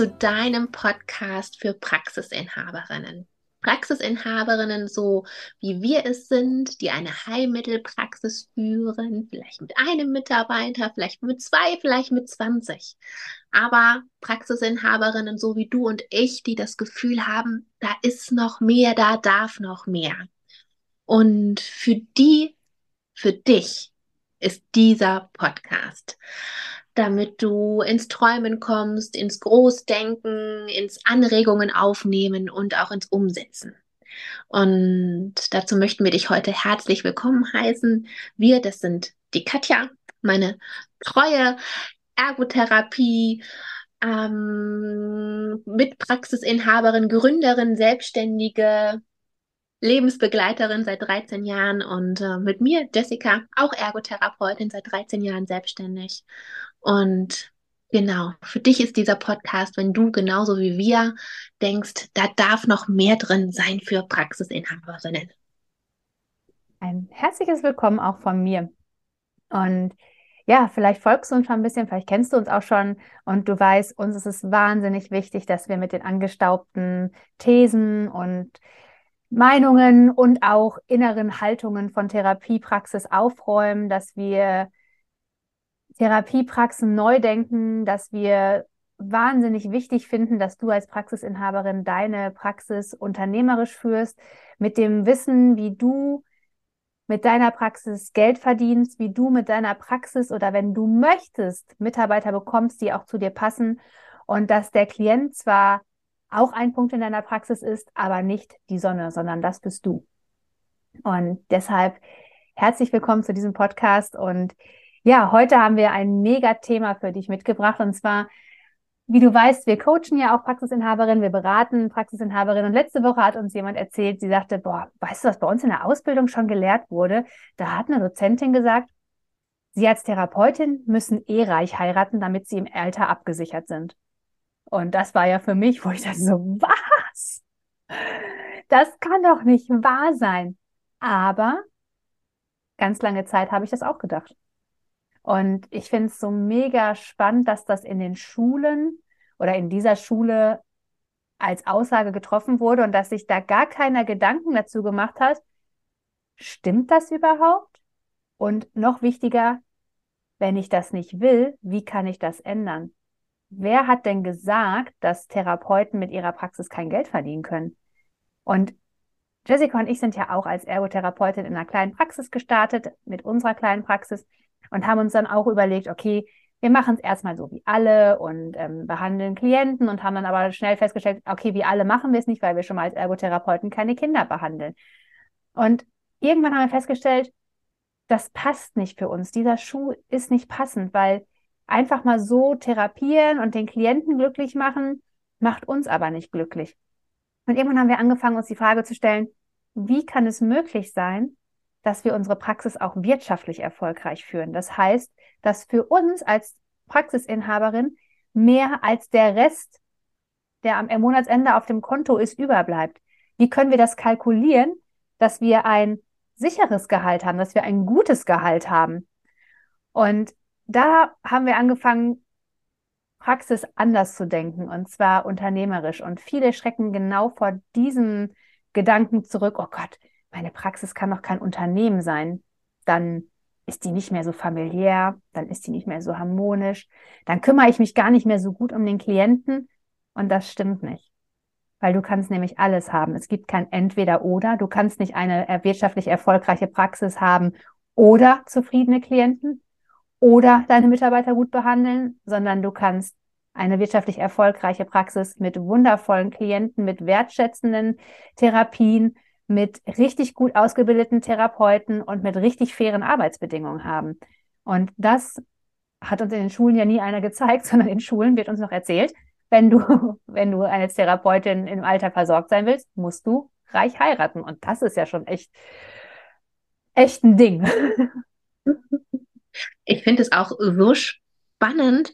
zu deinem Podcast für Praxisinhaberinnen. Praxisinhaberinnen, so wie wir es sind, die eine Heilmittelpraxis führen, vielleicht mit einem Mitarbeiter, vielleicht mit zwei, vielleicht mit 20. Aber Praxisinhaberinnen, so wie du und ich, die das Gefühl haben, da ist noch mehr, da darf noch mehr. Und für die, für dich ist dieser Podcast damit du ins Träumen kommst, ins Großdenken, ins Anregungen aufnehmen und auch ins Umsetzen. Und dazu möchten wir dich heute herzlich willkommen heißen. Wir, das sind die Katja, meine treue Ergotherapie, ähm, Mitpraxisinhaberin, Gründerin, Selbstständige, Lebensbegleiterin seit 13 Jahren und äh, mit mir, Jessica, auch Ergotherapeutin seit 13 Jahren selbstständig. Und genau, für dich ist dieser Podcast, wenn du genauso wie wir denkst, da darf noch mehr drin sein für Praxisinhaberinnen. Ein herzliches Willkommen auch von mir. Und ja, vielleicht folgst du uns schon ein bisschen, vielleicht kennst du uns auch schon und du weißt, uns ist es wahnsinnig wichtig, dass wir mit den angestaubten Thesen und Meinungen und auch inneren Haltungen von Therapiepraxis aufräumen, dass wir Therapiepraxen neu denken, dass wir wahnsinnig wichtig finden, dass du als Praxisinhaberin deine Praxis unternehmerisch führst, mit dem Wissen, wie du mit deiner Praxis Geld verdienst, wie du mit deiner Praxis oder wenn du möchtest, Mitarbeiter bekommst, die auch zu dir passen und dass der Klient zwar auch ein Punkt in deiner Praxis ist, aber nicht die Sonne, sondern das bist du. Und deshalb herzlich willkommen zu diesem Podcast und ja, heute haben wir ein mega Thema für dich mitgebracht und zwar, wie du weißt, wir coachen ja auch Praxisinhaberinnen, wir beraten Praxisinhaberinnen und letzte Woche hat uns jemand erzählt, sie sagte, boah, weißt du, was bei uns in der Ausbildung schon gelehrt wurde? Da hat eine Dozentin gesagt, sie als Therapeutin müssen eh reich heiraten, damit sie im Alter abgesichert sind. Und das war ja für mich, wo ich dachte so, was? Das kann doch nicht wahr sein. Aber ganz lange Zeit habe ich das auch gedacht. Und ich finde es so mega spannend, dass das in den Schulen oder in dieser Schule als Aussage getroffen wurde und dass sich da gar keiner Gedanken dazu gemacht hat, stimmt das überhaupt? Und noch wichtiger, wenn ich das nicht will, wie kann ich das ändern? Wer hat denn gesagt, dass Therapeuten mit ihrer Praxis kein Geld verdienen können? Und Jessica und ich sind ja auch als Ergotherapeutin in einer kleinen Praxis gestartet, mit unserer kleinen Praxis und haben uns dann auch überlegt, okay, wir machen es erstmal so wie alle und ähm, behandeln Klienten und haben dann aber schnell festgestellt, okay, wie alle machen wir es nicht, weil wir schon mal als Ergotherapeuten keine Kinder behandeln. Und irgendwann haben wir festgestellt, das passt nicht für uns. Dieser Schuh ist nicht passend, weil einfach mal so therapieren und den Klienten glücklich machen, macht uns aber nicht glücklich. Und irgendwann haben wir angefangen, uns die Frage zu stellen, wie kann es möglich sein, dass wir unsere Praxis auch wirtschaftlich erfolgreich führen. Das heißt, dass für uns als Praxisinhaberin mehr als der Rest, der am Monatsende auf dem Konto ist, überbleibt. Wie können wir das kalkulieren, dass wir ein sicheres Gehalt haben, dass wir ein gutes Gehalt haben? Und da haben wir angefangen, Praxis anders zu denken und zwar unternehmerisch. Und viele schrecken genau vor diesem Gedanken zurück, oh Gott, meine Praxis kann doch kein Unternehmen sein, dann ist die nicht mehr so familiär, dann ist die nicht mehr so harmonisch, dann kümmere ich mich gar nicht mehr so gut um den Klienten und das stimmt nicht. Weil du kannst nämlich alles haben. Es gibt kein Entweder oder. Du kannst nicht eine wirtschaftlich erfolgreiche Praxis haben oder zufriedene Klienten oder deine Mitarbeiter gut behandeln, sondern du kannst eine wirtschaftlich erfolgreiche Praxis mit wundervollen Klienten, mit wertschätzenden Therapien, mit richtig gut ausgebildeten Therapeuten und mit richtig fairen Arbeitsbedingungen haben. Und das hat uns in den Schulen ja nie einer gezeigt, sondern in Schulen wird uns noch erzählt, wenn du, wenn du als Therapeutin im Alter versorgt sein willst, musst du reich heiraten. Und das ist ja schon echt, echt ein Ding. Ich finde es auch so spannend,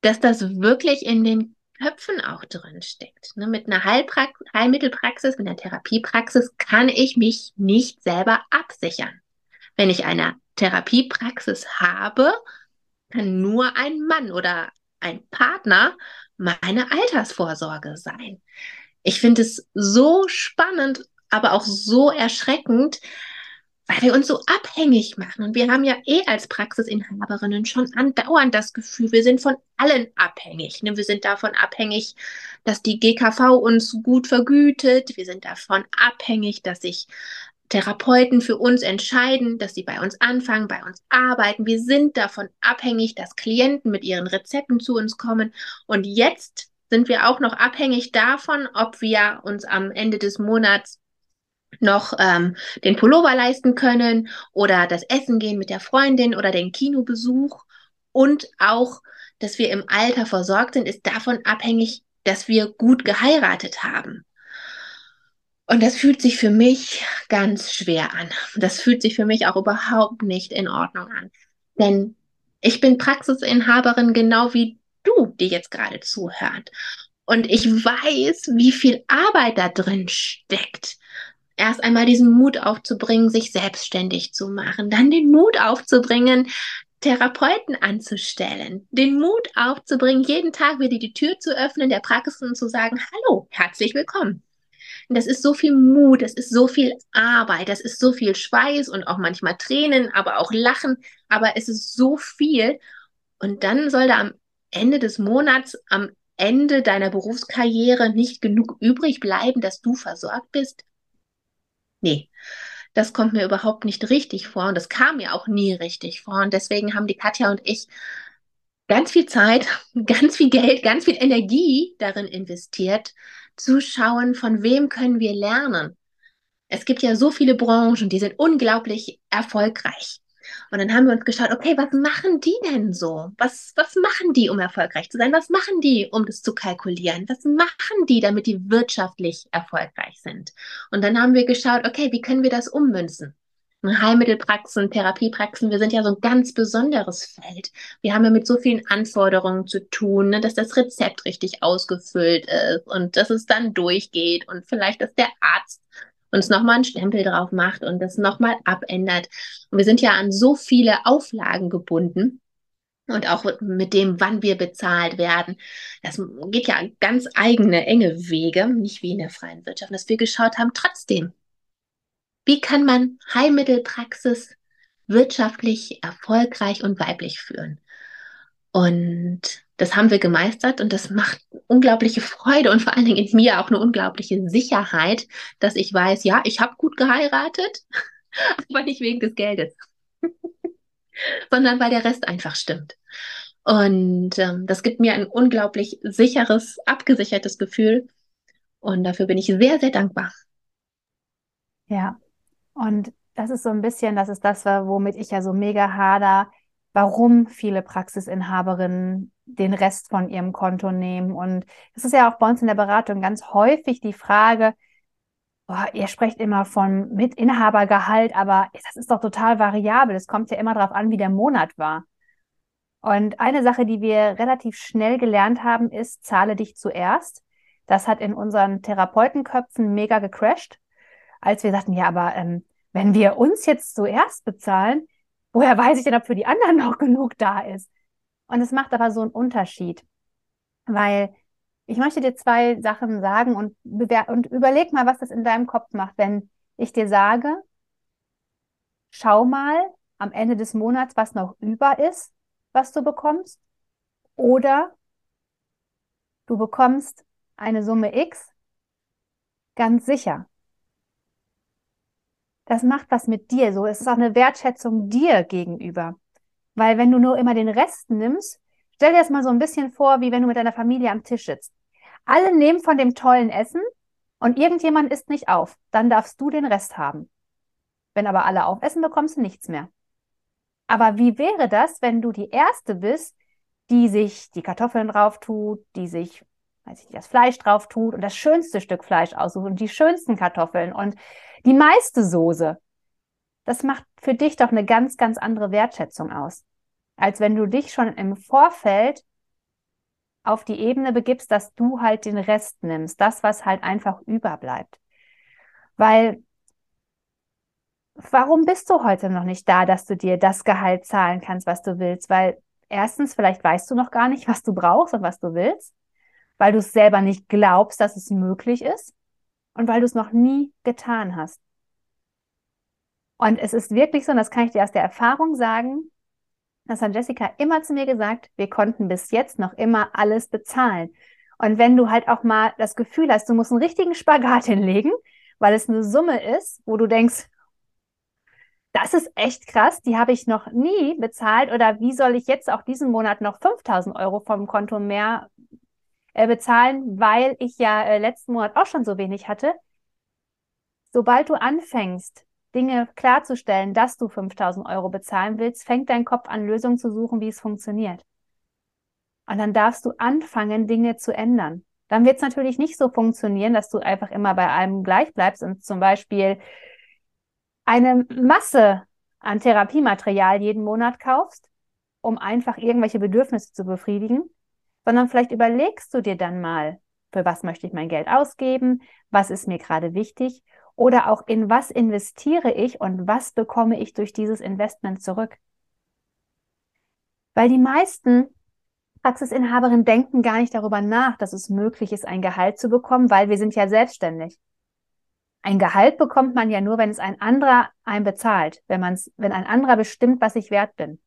dass das wirklich in den Köpfen auch drin steckt. Ne? Mit einer Heilprax Heilmittelpraxis, mit einer Therapiepraxis kann ich mich nicht selber absichern. Wenn ich eine Therapiepraxis habe, kann nur ein Mann oder ein Partner meine Altersvorsorge sein. Ich finde es so spannend, aber auch so erschreckend, weil wir uns so abhängig machen. Und wir haben ja eh als Praxisinhaberinnen schon andauernd das Gefühl, wir sind von allen abhängig. Ne? Wir sind davon abhängig, dass die GKV uns gut vergütet. Wir sind davon abhängig, dass sich Therapeuten für uns entscheiden, dass sie bei uns anfangen, bei uns arbeiten. Wir sind davon abhängig, dass Klienten mit ihren Rezepten zu uns kommen. Und jetzt sind wir auch noch abhängig davon, ob wir uns am Ende des Monats noch ähm, den Pullover leisten können oder das Essen gehen mit der Freundin oder den Kinobesuch und auch, dass wir im Alter versorgt sind, ist davon abhängig, dass wir gut geheiratet haben. Und das fühlt sich für mich ganz schwer an. Das fühlt sich für mich auch überhaupt nicht in Ordnung an. Denn ich bin Praxisinhaberin genau wie du, die jetzt gerade zuhört. Und ich weiß, wie viel Arbeit da drin steckt erst einmal diesen Mut aufzubringen, sich selbstständig zu machen, dann den Mut aufzubringen, Therapeuten anzustellen, den Mut aufzubringen, jeden Tag wieder die Tür zu öffnen der Praxis und zu sagen, hallo, herzlich willkommen. Das ist so viel Mut, das ist so viel Arbeit, das ist so viel Schweiß und auch manchmal Tränen, aber auch Lachen, aber es ist so viel. Und dann soll da am Ende des Monats, am Ende deiner Berufskarriere nicht genug übrig bleiben, dass du versorgt bist nee, das kommt mir überhaupt nicht richtig vor und das kam mir auch nie richtig vor. Und deswegen haben die Katja und ich ganz viel Zeit, ganz viel Geld, ganz viel Energie darin investiert, zu schauen, von wem können wir lernen. Es gibt ja so viele Branchen, die sind unglaublich erfolgreich. Und dann haben wir uns geschaut, okay, was machen die denn so? Was, was machen die, um erfolgreich zu sein? Was machen die, um das zu kalkulieren? Was machen die, damit die wirtschaftlich erfolgreich sind? Und dann haben wir geschaut, okay, wie können wir das ummünzen? Heilmittelpraxen, Therapiepraxen, wir sind ja so ein ganz besonderes Feld. Wir haben ja mit so vielen Anforderungen zu tun, ne, dass das Rezept richtig ausgefüllt ist und dass es dann durchgeht und vielleicht, dass der Arzt uns nochmal einen Stempel drauf macht und das nochmal abändert. Und wir sind ja an so viele Auflagen gebunden. Und auch mit dem, wann wir bezahlt werden. Das geht ja ganz eigene, enge Wege, nicht wie in der freien Wirtschaft, dass wir geschaut haben, trotzdem. Wie kann man Heilmittelpraxis wirtschaftlich erfolgreich und weiblich führen? Und das haben wir gemeistert und das macht unglaubliche Freude und vor allen Dingen in mir auch eine unglaubliche Sicherheit, dass ich weiß, ja, ich habe gut geheiratet, aber nicht wegen des Geldes, sondern weil der Rest einfach stimmt. Und ähm, das gibt mir ein unglaublich sicheres, abgesichertes Gefühl. Und dafür bin ich sehr, sehr dankbar. Ja, und das ist so ein bisschen, das ist das, womit ich ja so mega hader, warum viele Praxisinhaberinnen den Rest von ihrem Konto nehmen. Und das ist ja auch bei uns in der Beratung ganz häufig die Frage, boah, ihr sprecht immer von Mitinhabergehalt, aber das ist doch total variabel. Es kommt ja immer darauf an, wie der Monat war. Und eine Sache, die wir relativ schnell gelernt haben, ist, zahle dich zuerst. Das hat in unseren Therapeutenköpfen mega gecrashed, als wir sagten, ja, aber ähm, wenn wir uns jetzt zuerst bezahlen, woher weiß ich denn, ob für die anderen noch genug da ist? Und es macht aber so einen Unterschied, weil ich möchte dir zwei Sachen sagen und, und überleg mal, was das in deinem Kopf macht, wenn ich dir sage, schau mal am Ende des Monats, was noch über ist, was du bekommst, oder du bekommst eine Summe X ganz sicher. Das macht was mit dir so. Es ist auch eine Wertschätzung dir gegenüber. Weil wenn du nur immer den Rest nimmst, stell dir das mal so ein bisschen vor, wie wenn du mit deiner Familie am Tisch sitzt. Alle nehmen von dem tollen Essen und irgendjemand isst nicht auf. Dann darfst du den Rest haben. Wenn aber alle aufessen, bekommst du nichts mehr. Aber wie wäre das, wenn du die Erste bist, die sich die Kartoffeln drauf tut, die sich, weiß ich das Fleisch drauf tut und das schönste Stück Fleisch aussucht und die schönsten Kartoffeln und die meiste Soße. Das macht für dich doch eine ganz, ganz andere Wertschätzung aus, als wenn du dich schon im Vorfeld auf die Ebene begibst, dass du halt den Rest nimmst, das, was halt einfach überbleibt. Weil, warum bist du heute noch nicht da, dass du dir das Gehalt zahlen kannst, was du willst? Weil erstens, vielleicht weißt du noch gar nicht, was du brauchst und was du willst, weil du es selber nicht glaubst, dass es möglich ist und weil du es noch nie getan hast. Und es ist wirklich so, und das kann ich dir aus der Erfahrung sagen, das hat Jessica immer zu mir gesagt, wir konnten bis jetzt noch immer alles bezahlen. Und wenn du halt auch mal das Gefühl hast, du musst einen richtigen Spagat hinlegen, weil es eine Summe ist, wo du denkst, das ist echt krass, die habe ich noch nie bezahlt oder wie soll ich jetzt auch diesen Monat noch 5000 Euro vom Konto mehr äh, bezahlen, weil ich ja äh, letzten Monat auch schon so wenig hatte. Sobald du anfängst, Dinge klarzustellen, dass du 5000 Euro bezahlen willst, fängt dein Kopf an, Lösungen zu suchen, wie es funktioniert. Und dann darfst du anfangen, Dinge zu ändern. Dann wird es natürlich nicht so funktionieren, dass du einfach immer bei allem gleich bleibst und zum Beispiel eine Masse an Therapiematerial jeden Monat kaufst, um einfach irgendwelche Bedürfnisse zu befriedigen, sondern vielleicht überlegst du dir dann mal, für was möchte ich mein Geld ausgeben, was ist mir gerade wichtig oder auch in was investiere ich und was bekomme ich durch dieses Investment zurück. Weil die meisten Praxisinhaberinnen denken gar nicht darüber nach, dass es möglich ist, ein Gehalt zu bekommen, weil wir sind ja selbstständig. Ein Gehalt bekommt man ja nur, wenn es ein anderer einem bezahlt, wenn man's, wenn ein anderer bestimmt, was ich wert bin.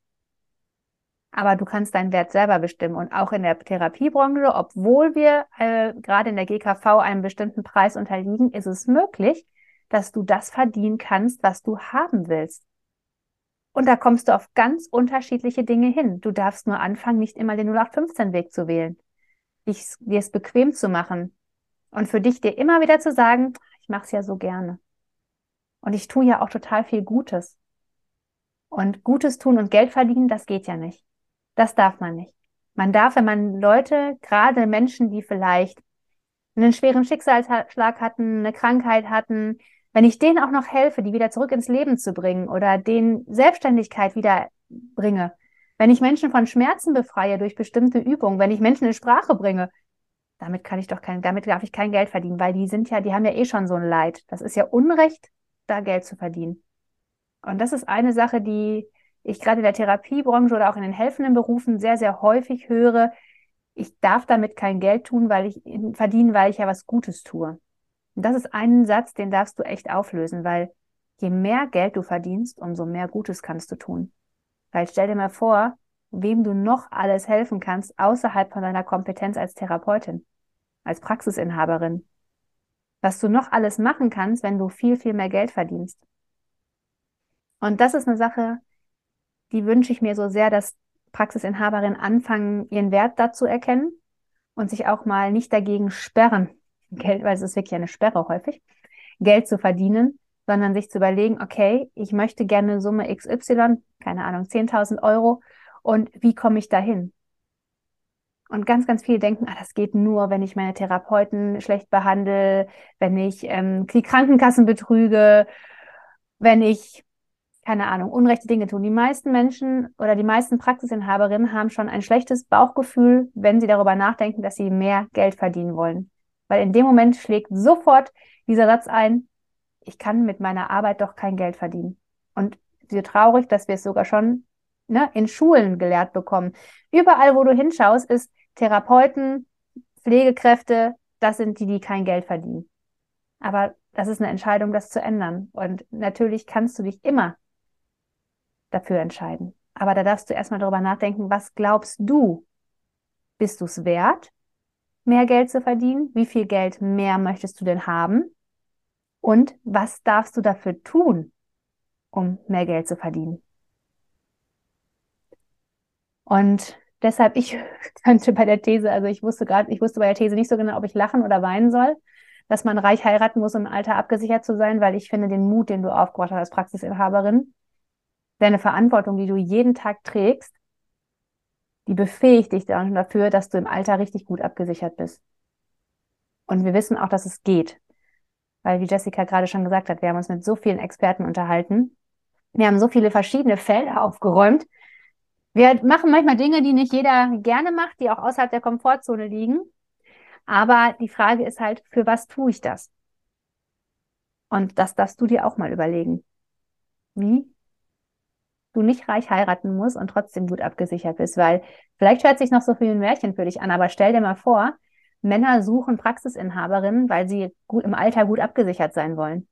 Aber du kannst deinen Wert selber bestimmen. Und auch in der Therapiebranche, obwohl wir äh, gerade in der GKV einem bestimmten Preis unterliegen, ist es möglich, dass du das verdienen kannst, was du haben willst. Und da kommst du auf ganz unterschiedliche Dinge hin. Du darfst nur anfangen, nicht immer den 0815-Weg zu wählen, dich, dir es bequem zu machen und für dich dir immer wieder zu sagen, ich mache es ja so gerne. Und ich tue ja auch total viel Gutes. Und Gutes tun und Geld verdienen, das geht ja nicht. Das darf man nicht. Man darf, wenn man Leute, gerade Menschen, die vielleicht einen schweren Schicksalsschlag hatten, eine Krankheit hatten, wenn ich denen auch noch helfe, die wieder zurück ins Leben zu bringen oder denen Selbstständigkeit wieder bringe, wenn ich Menschen von Schmerzen befreie durch bestimmte Übungen, wenn ich Menschen in Sprache bringe, damit kann ich doch kein, damit darf ich kein Geld verdienen, weil die sind ja, die haben ja eh schon so ein Leid. Das ist ja Unrecht, da Geld zu verdienen. Und das ist eine Sache, die ich gerade in der Therapiebranche oder auch in den helfenden Berufen sehr, sehr häufig höre. Ich darf damit kein Geld tun, weil ich verdienen, weil ich ja was Gutes tue. Und das ist ein Satz, den darfst du echt auflösen, weil je mehr Geld du verdienst, umso mehr Gutes kannst du tun. Weil stell dir mal vor, wem du noch alles helfen kannst außerhalb von deiner Kompetenz als Therapeutin als Praxisinhaberin. Was du noch alles machen kannst, wenn du viel, viel mehr Geld verdienst. Und das ist eine Sache, die wünsche ich mir so sehr, dass Praxisinhaberinnen anfangen, ihren Wert dazu erkennen und sich auch mal nicht dagegen sperren, Geld, weil es ist wirklich eine Sperre häufig, Geld zu verdienen, sondern sich zu überlegen, okay, ich möchte gerne Summe XY, keine Ahnung, 10.000 Euro und wie komme ich dahin? Und ganz, ganz viele denken, ah, das geht nur, wenn ich meine Therapeuten schlecht behandle, wenn ich ähm, die Krankenkassen betrüge, wenn ich, keine Ahnung, unrechte Dinge tue. Die meisten Menschen oder die meisten Praxisinhaberinnen haben schon ein schlechtes Bauchgefühl, wenn sie darüber nachdenken, dass sie mehr Geld verdienen wollen. Weil in dem Moment schlägt sofort dieser Satz ein, ich kann mit meiner Arbeit doch kein Geld verdienen. Und so traurig, dass wir es sogar schon ne, in Schulen gelehrt bekommen. Überall, wo du hinschaust, ist, Therapeuten, Pflegekräfte, das sind die, die kein Geld verdienen. Aber das ist eine Entscheidung, das zu ändern. Und natürlich kannst du dich immer dafür entscheiden. Aber da darfst du erstmal darüber nachdenken, was glaubst du? Bist du es wert, mehr Geld zu verdienen? Wie viel Geld mehr möchtest du denn haben? Und was darfst du dafür tun, um mehr Geld zu verdienen? Und Deshalb, ich könnte bei der These, also ich wusste gerade, ich wusste bei der These nicht so genau, ob ich lachen oder weinen soll, dass man reich heiraten muss, um im Alter abgesichert zu sein, weil ich finde den Mut, den du aufgebracht hast als Praxisinhaberin, deine Verantwortung, die du jeden Tag trägst, die befähigt dich dann dafür, dass du im Alter richtig gut abgesichert bist. Und wir wissen auch, dass es geht. Weil, wie Jessica gerade schon gesagt hat, wir haben uns mit so vielen Experten unterhalten. Wir haben so viele verschiedene Felder aufgeräumt. Wir machen manchmal Dinge, die nicht jeder gerne macht, die auch außerhalb der Komfortzone liegen. Aber die Frage ist halt, für was tue ich das? Und das darfst du dir auch mal überlegen. Wie du nicht reich heiraten musst und trotzdem gut abgesichert bist, weil vielleicht hört sich noch so viel ein Märchen für dich an, aber stell dir mal vor, Männer suchen Praxisinhaberinnen, weil sie gut im Alter gut abgesichert sein wollen.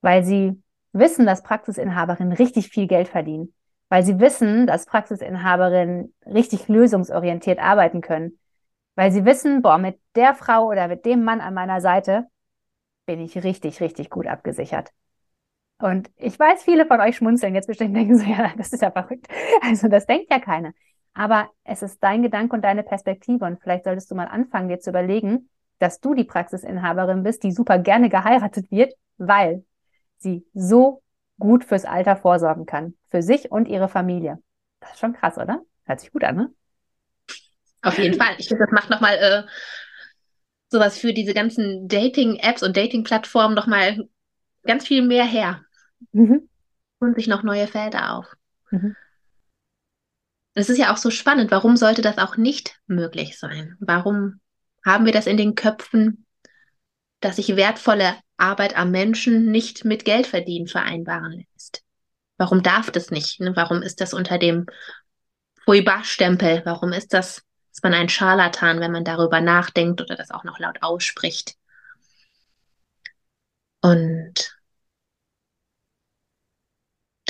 Weil sie wissen, dass Praxisinhaberinnen richtig viel Geld verdienen. Weil sie wissen, dass Praxisinhaberinnen richtig lösungsorientiert arbeiten können. Weil sie wissen, boah, mit der Frau oder mit dem Mann an meiner Seite bin ich richtig, richtig gut abgesichert. Und ich weiß, viele von euch schmunzeln jetzt bestimmt denken so, ja, das ist ja verrückt. Also das denkt ja keiner. Aber es ist dein Gedanke und deine Perspektive. Und vielleicht solltest du mal anfangen, dir zu überlegen, dass du die Praxisinhaberin bist, die super gerne geheiratet wird, weil sie so gut fürs Alter vorsorgen kann. Für sich und ihre Familie. Das ist schon krass, oder? Hört sich gut an, ne? Auf jeden Fall. Ich finde, das macht nochmal äh, sowas für diese ganzen Dating-Apps und Dating-Plattformen nochmal ganz viel mehr her. Mhm. Und sich noch neue Felder auf. Mhm. Es ist ja auch so spannend. Warum sollte das auch nicht möglich sein? Warum haben wir das in den Köpfen, dass sich wertvolle Arbeit am Menschen nicht mit Geldverdienen vereinbaren lässt? Warum darf das nicht? Ne? Warum ist das unter dem Fouiba-Stempel? Warum ist das, ist man ein Scharlatan, wenn man darüber nachdenkt oder das auch noch laut ausspricht? Und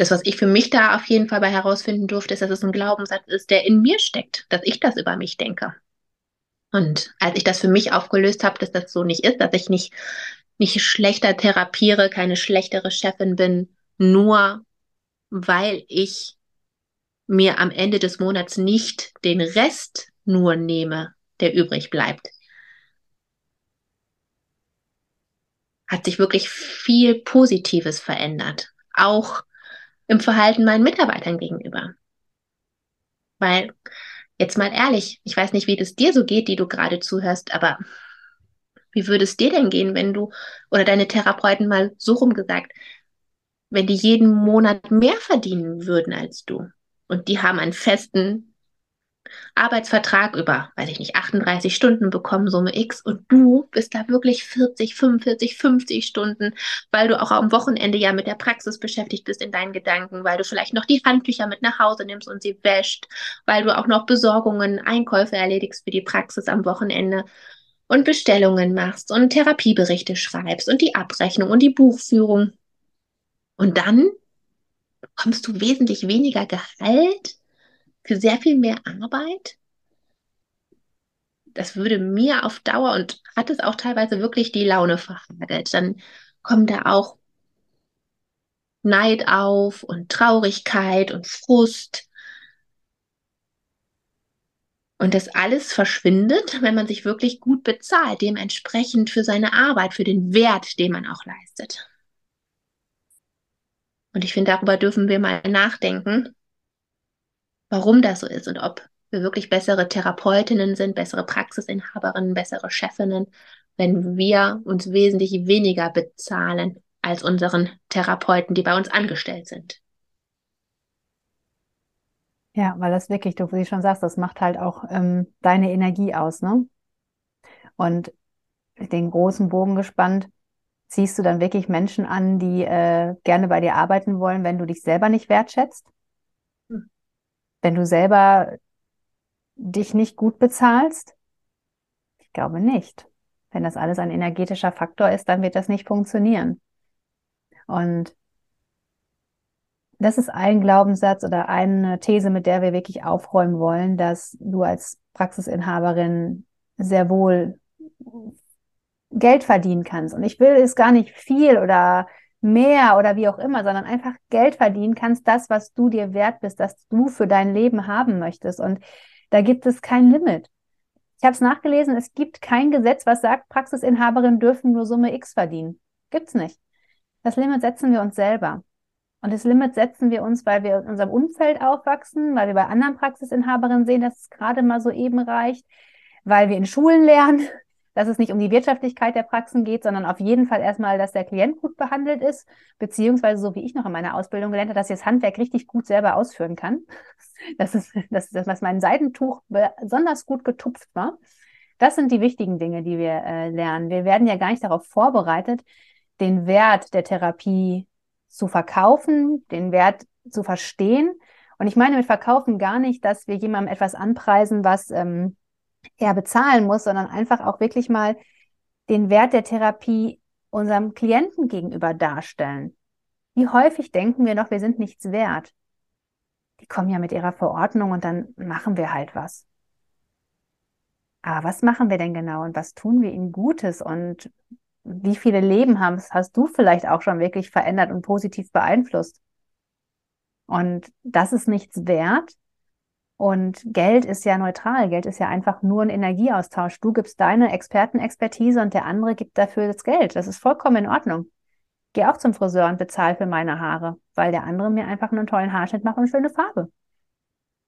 das, was ich für mich da auf jeden Fall bei herausfinden durfte, ist, dass es ein Glaubenssatz ist, der in mir steckt, dass ich das über mich denke. Und als ich das für mich aufgelöst habe, dass das so nicht ist, dass ich nicht, nicht schlechter therapiere, keine schlechtere Chefin bin, nur weil ich mir am Ende des Monats nicht den Rest nur nehme, der übrig bleibt. Hat sich wirklich viel Positives verändert. Auch im Verhalten meinen Mitarbeitern gegenüber. Weil, jetzt mal ehrlich, ich weiß nicht, wie das dir so geht, die du gerade zuhörst, aber wie würde es dir denn gehen, wenn du oder deine Therapeuten mal so rumgesagt, wenn die jeden Monat mehr verdienen würden als du und die haben einen festen Arbeitsvertrag über, weiß ich nicht, 38 Stunden bekommen, Summe X, und du bist da wirklich 40, 45, 50 Stunden, weil du auch am Wochenende ja mit der Praxis beschäftigt bist in deinen Gedanken, weil du vielleicht noch die Handtücher mit nach Hause nimmst und sie wäscht, weil du auch noch Besorgungen, Einkäufe erledigst für die Praxis am Wochenende und Bestellungen machst und Therapieberichte schreibst und die Abrechnung und die Buchführung. Und dann bekommst du wesentlich weniger Gehalt für sehr viel mehr Arbeit. Das würde mir auf Dauer und hat es auch teilweise wirklich die Laune verhagelt. Dann kommt da auch Neid auf und Traurigkeit und Frust. Und das alles verschwindet, wenn man sich wirklich gut bezahlt, dementsprechend für seine Arbeit, für den Wert, den man auch leistet. Und ich finde, darüber dürfen wir mal nachdenken, warum das so ist und ob wir wirklich bessere Therapeutinnen sind, bessere Praxisinhaberinnen, bessere Chefinnen, wenn wir uns wesentlich weniger bezahlen als unseren Therapeuten, die bei uns angestellt sind. Ja, weil das wirklich, du wie schon sagst, das macht halt auch ähm, deine Energie aus, ne? Und den großen Bogen gespannt, ziehst du dann wirklich Menschen an, die äh, gerne bei dir arbeiten wollen, wenn du dich selber nicht wertschätzt? Wenn du selber dich nicht gut bezahlst? Ich glaube nicht. Wenn das alles ein energetischer Faktor ist, dann wird das nicht funktionieren. Und das ist ein Glaubenssatz oder eine These, mit der wir wirklich aufräumen wollen, dass du als Praxisinhaberin sehr wohl Geld verdienen kannst. Und ich will es gar nicht viel oder mehr oder wie auch immer, sondern einfach Geld verdienen kannst, das, was du dir wert bist, das du für dein Leben haben möchtest. Und da gibt es kein Limit. Ich habe es nachgelesen, es gibt kein Gesetz, was sagt, Praxisinhaberinnen dürfen nur Summe X verdienen. Gibt's nicht. Das Limit setzen wir uns selber. Und das Limit setzen wir uns, weil wir in unserem Umfeld aufwachsen, weil wir bei anderen Praxisinhaberinnen sehen, dass es gerade mal so eben reicht, weil wir in Schulen lernen, dass es nicht um die Wirtschaftlichkeit der Praxen geht, sondern auf jeden Fall erstmal, dass der Klient gut behandelt ist, beziehungsweise so wie ich noch in meiner Ausbildung gelernt habe, dass ich das Handwerk richtig gut selber ausführen kann. Das ist, dass, dass mein Seidentuch besonders gut getupft war. Das sind die wichtigen Dinge, die wir äh, lernen. Wir werden ja gar nicht darauf vorbereitet, den Wert der Therapie zu verkaufen, den Wert zu verstehen. Und ich meine mit verkaufen gar nicht, dass wir jemandem etwas anpreisen, was ähm, er bezahlen muss, sondern einfach auch wirklich mal den Wert der Therapie unserem Klienten gegenüber darstellen. Wie häufig denken wir noch, wir sind nichts wert? Die kommen ja mit ihrer Verordnung und dann machen wir halt was. Aber was machen wir denn genau und was tun wir ihnen Gutes und wie viele Leben hast, hast du vielleicht auch schon wirklich verändert und positiv beeinflusst? Und das ist nichts wert, und Geld ist ja neutral. Geld ist ja einfach nur ein Energieaustausch. Du gibst deine Expertenexpertise und der andere gibt dafür das Geld. Das ist vollkommen in Ordnung. Geh auch zum Friseur und bezahl für meine Haare, weil der andere mir einfach einen tollen Haarschnitt macht und schöne Farbe.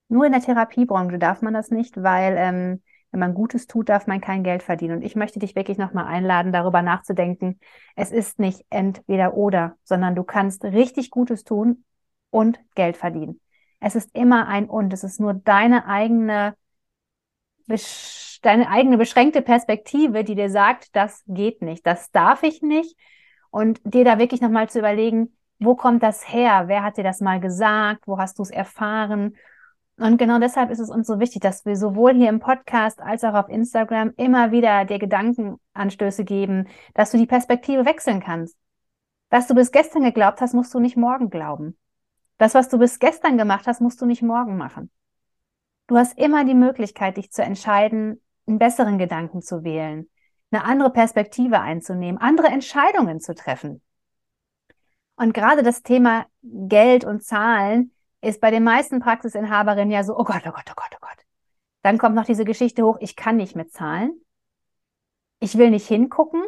Nur in der Therapiebranche darf man das nicht, weil ähm, wenn man Gutes tut, darf man kein Geld verdienen. Und ich möchte dich wirklich nochmal einladen, darüber nachzudenken. Es ist nicht entweder oder, sondern du kannst richtig Gutes tun und Geld verdienen. Es ist immer ein Und. Es ist nur deine eigene, deine eigene beschränkte Perspektive, die dir sagt, das geht nicht, das darf ich nicht. Und dir da wirklich nochmal zu überlegen, wo kommt das her? Wer hat dir das mal gesagt? Wo hast du es erfahren? Und genau deshalb ist es uns so wichtig, dass wir sowohl hier im Podcast als auch auf Instagram immer wieder dir Gedankenanstöße geben, dass du die Perspektive wechseln kannst. Was du bis gestern geglaubt hast, musst du nicht morgen glauben. Das, was du bis gestern gemacht hast, musst du nicht morgen machen. Du hast immer die Möglichkeit, dich zu entscheiden, einen besseren Gedanken zu wählen, eine andere Perspektive einzunehmen, andere Entscheidungen zu treffen. Und gerade das Thema Geld und Zahlen ist bei den meisten Praxisinhaberinnen ja so, oh Gott, oh Gott, oh Gott, oh Gott. Dann kommt noch diese Geschichte hoch, ich kann nicht mit Zahlen. Ich will nicht hingucken.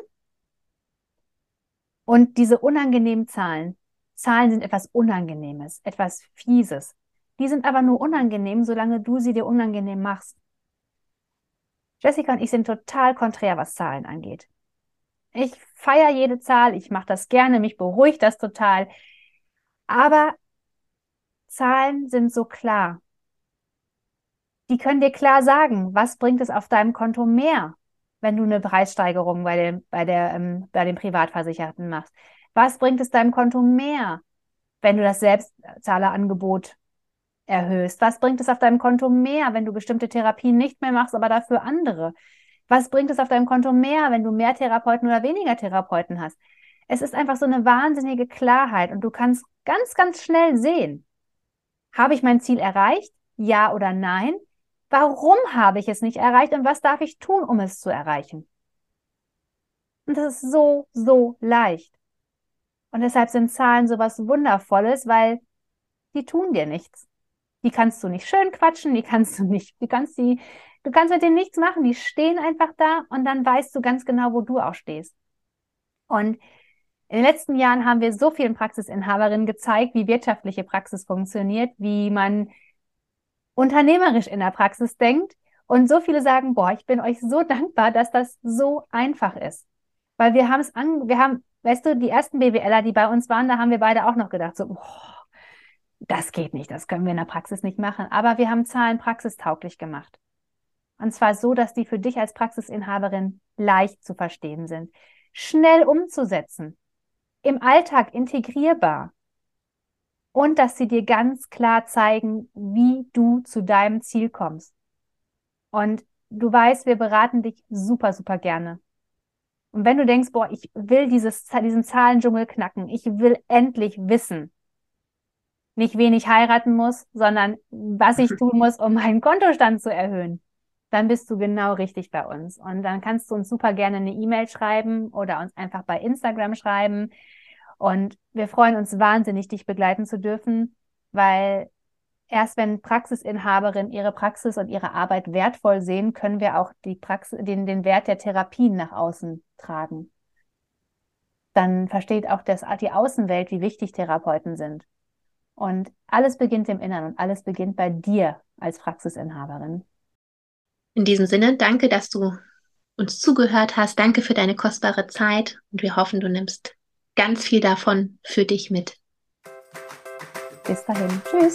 Und diese unangenehmen Zahlen, Zahlen sind etwas Unangenehmes, etwas Fieses. Die sind aber nur unangenehm, solange du sie dir unangenehm machst. Jessica und ich sind total konträr, was Zahlen angeht. Ich feiere jede Zahl, ich mache das gerne, mich beruhigt das total. Aber Zahlen sind so klar. Die können dir klar sagen, was bringt es auf deinem Konto mehr, wenn du eine Preissteigerung bei, dem, bei, der, ähm, bei den Privatversicherten machst. Was bringt es deinem Konto mehr, wenn du das Selbstzahlerangebot erhöhst? Was bringt es auf deinem Konto mehr, wenn du bestimmte Therapien nicht mehr machst, aber dafür andere? Was bringt es auf deinem Konto mehr, wenn du mehr Therapeuten oder weniger Therapeuten hast? Es ist einfach so eine wahnsinnige Klarheit und du kannst ganz, ganz schnell sehen, habe ich mein Ziel erreicht? Ja oder nein? Warum habe ich es nicht erreicht und was darf ich tun, um es zu erreichen? Und das ist so, so leicht. Und deshalb sind Zahlen so was Wundervolles, weil die tun dir nichts. Die kannst du nicht schön quatschen, die kannst du nicht, du kannst die, du kannst mit denen nichts machen. Die stehen einfach da und dann weißt du ganz genau, wo du auch stehst. Und in den letzten Jahren haben wir so vielen Praxisinhaberinnen gezeigt, wie wirtschaftliche Praxis funktioniert, wie man unternehmerisch in der Praxis denkt. Und so viele sagen, boah, ich bin euch so dankbar, dass das so einfach ist. Weil wir haben es an, wir haben weißt du, die ersten BWLer, die bei uns waren, da haben wir beide auch noch gedacht, so, boah, das geht nicht, das können wir in der Praxis nicht machen. Aber wir haben Zahlen praxistauglich gemacht. Und zwar so, dass die für dich als Praxisinhaberin leicht zu verstehen sind, schnell umzusetzen, im Alltag integrierbar und dass sie dir ganz klar zeigen, wie du zu deinem Ziel kommst. Und du weißt, wir beraten dich super, super gerne. Und wenn du denkst, boah, ich will dieses, diesen Zahlendschungel knacken, ich will endlich wissen, nicht wen ich heiraten muss, sondern was ich tun muss, um meinen Kontostand zu erhöhen, dann bist du genau richtig bei uns. Und dann kannst du uns super gerne eine E-Mail schreiben oder uns einfach bei Instagram schreiben. Und wir freuen uns wahnsinnig, dich begleiten zu dürfen, weil Erst wenn Praxisinhaberinnen ihre Praxis und ihre Arbeit wertvoll sehen, können wir auch die Praxis, den, den Wert der Therapien nach außen tragen. Dann versteht auch das, die Außenwelt, wie wichtig Therapeuten sind. Und alles beginnt im Inneren und alles beginnt bei dir als Praxisinhaberin. In diesem Sinne, danke, dass du uns zugehört hast. Danke für deine kostbare Zeit und wir hoffen, du nimmst ganz viel davon für dich mit. Bis dahin. Tschüss.